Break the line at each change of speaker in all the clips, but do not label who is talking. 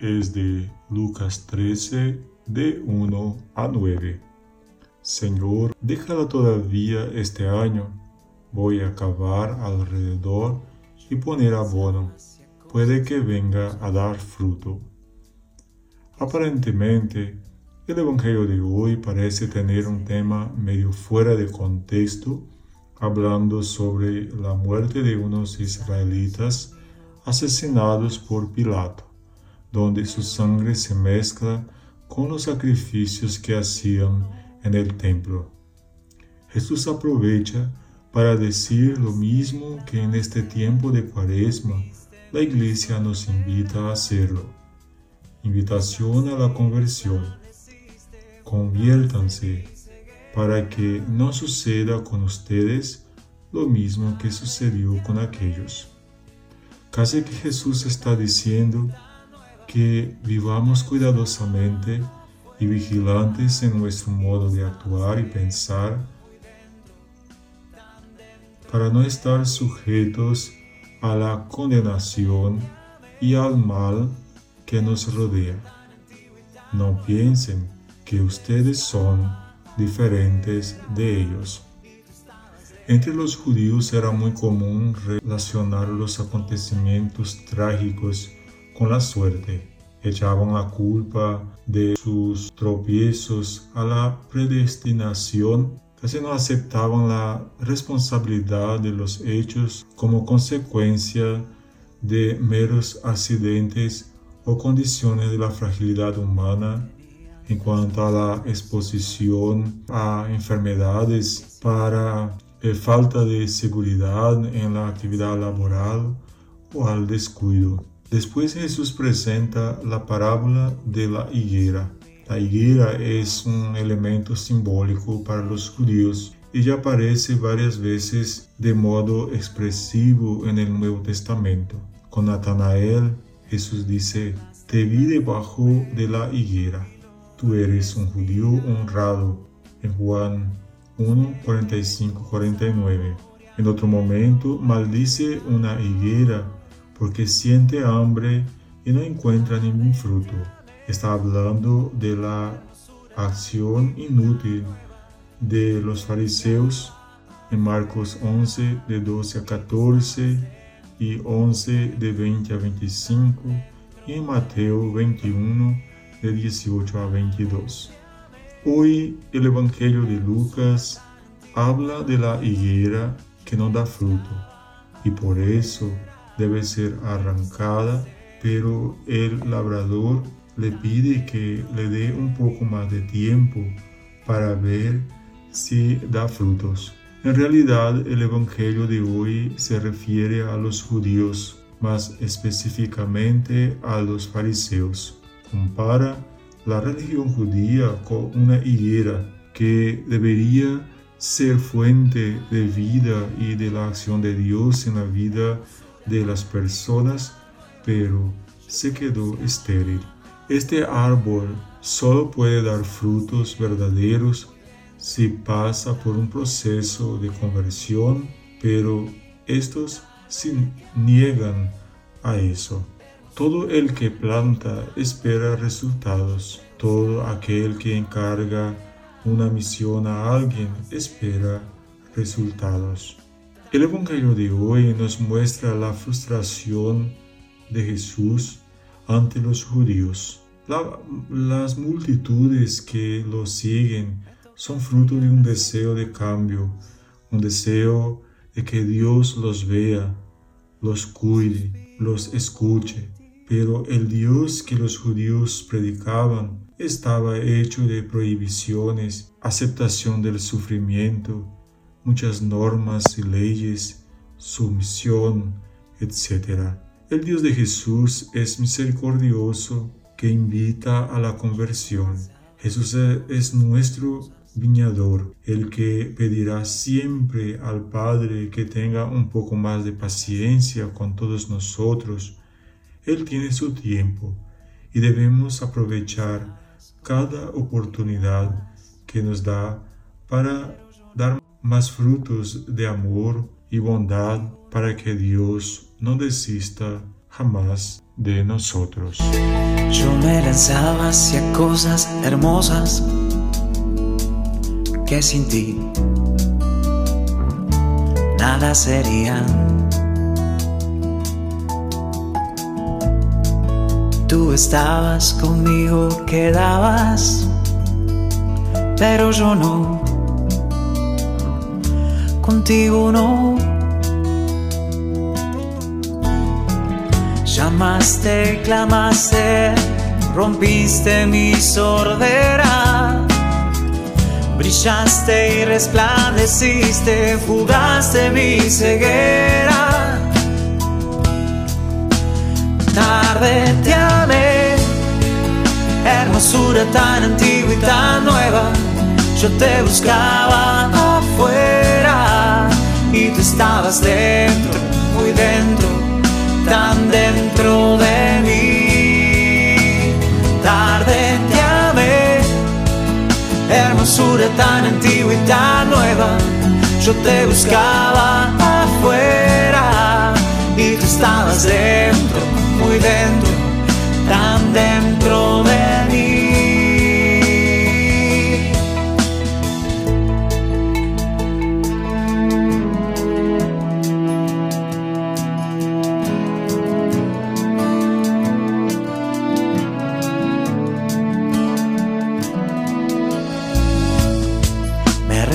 es de Lucas 13, de 1 a 9. Señor, déjala todavía este año. Voy a cavar alrededor y poner abono. Puede que venga a dar fruto. Aparentemente, el Evangelio de hoy parece tener un tema medio fuera de contexto, hablando sobre la muerte de unos israelitas asesinados por Pilato, donde su sangre se mezcla con los sacrificios que hacían en el templo. Jesús aprovecha para decir lo mismo que en este tiempo de cuaresma la iglesia nos invita a hacerlo. Invitación a la conversión. Conviértanse para que no suceda con ustedes lo mismo que sucedió con aquellos. Casi que Jesús está diciendo que vivamos cuidadosamente y vigilantes en nuestro modo de actuar y pensar para no estar sujetos a la condenación y al mal que nos rodea. No piensen que ustedes son diferentes de ellos. Entre los judíos era muy común relacionar los acontecimientos trágicos con la suerte. Echaban la culpa de sus tropiezos a la predestinación, casi no aceptaban la responsabilidad de los hechos como consecuencia de meros accidentes o condiciones de la fragilidad humana en cuanto a la exposición a enfermedades para eh, falta de seguridad en la actividad laboral o al descuido. Después Jesús presenta la parábola de la higuera. La higuera es un elemento simbólico para los judíos y ya aparece varias veces de modo expresivo en el Nuevo Testamento. Con Natanael, Jesús dice, te vi debajo de la higuera. Tú eres un judío honrado. En Juan 1, 45, 49. En otro momento, maldice una higuera porque siente hambre y no encuentra ningún fruto. Está hablando de la acción inútil de los fariseos en Marcos 11 de 12 a 14 y 11 de 20 a 25 y en Mateo 21 de 18 a 22. Hoy el Evangelio de Lucas habla de la higuera que no da fruto y por eso debe ser arrancada, pero el labrador le pide que le dé un poco más de tiempo para ver si da frutos. En realidad el Evangelio de hoy se refiere a los judíos, más específicamente a los fariseos. Compara la religión judía con una higuera que debería ser fuente de vida y de la acción de Dios en la vida de las personas, pero se quedó estéril. Este árbol solo puede dar frutos verdaderos si pasa por un proceso de conversión, pero estos se niegan a eso. Todo el que planta espera resultados. Todo aquel que encarga una misión a alguien espera resultados. El Evangelio de hoy nos muestra la frustración de Jesús ante los judíos. las multitudes que lo siguen son fruto de un deseo de cambio, un deseo de que Dios los vea, los cuide, los escuche pero el Dios que los judíos predicaban estaba hecho de prohibiciones, aceptación del sufrimiento, muchas normas y leyes, sumisión, etc. El Dios de Jesús es misericordioso que invita a la conversión. Jesús es nuestro viñador, el que pedirá siempre al Padre que tenga un poco más de paciencia con todos nosotros, él tiene su tiempo y debemos aprovechar cada oportunidad que nos da para más frutos de amor y bondad para que Dios no desista jamás de nosotros.
Yo me lanzaba hacia cosas hermosas que sin ti nada serían. Tú estabas conmigo, quedabas, pero yo no, contigo no. Llamaste, clamaste, rompiste mi sordera. Brillaste y resplandeciste, fugaste mi ceguera. Tarde te amé, hermosura tan antigua y tan nueva. Yo te buscaba afuera y tú estabas dentro, muy dentro, tan dentro de mí. Tarde te amé, hermosura tan antigua y tan nueva. Yo te buscaba afuera y tú estabas dentro, muy dentro,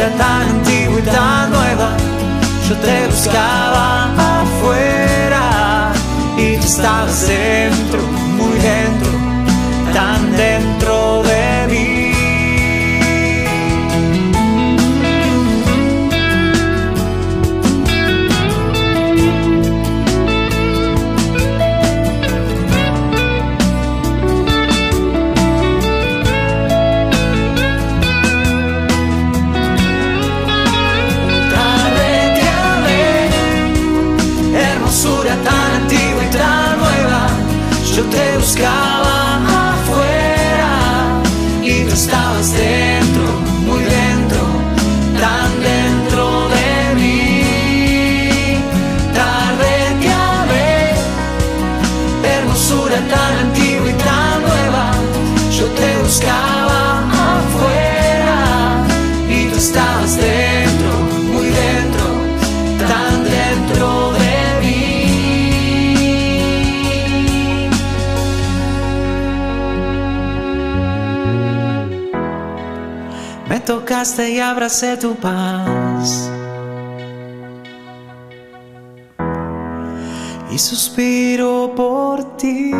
hermosura tan antigua y tan nueva. Yo te buscaba afuera y tú estabas dentro, Yo te buscaba afuera y tú estabas dentro, muy dentro, tan dentro de mí. Tarde te amé, hermosura tan antigua y tan nueva. Yo te buscaba Me tocaste y abracé tu paz. Y suspiro por ti.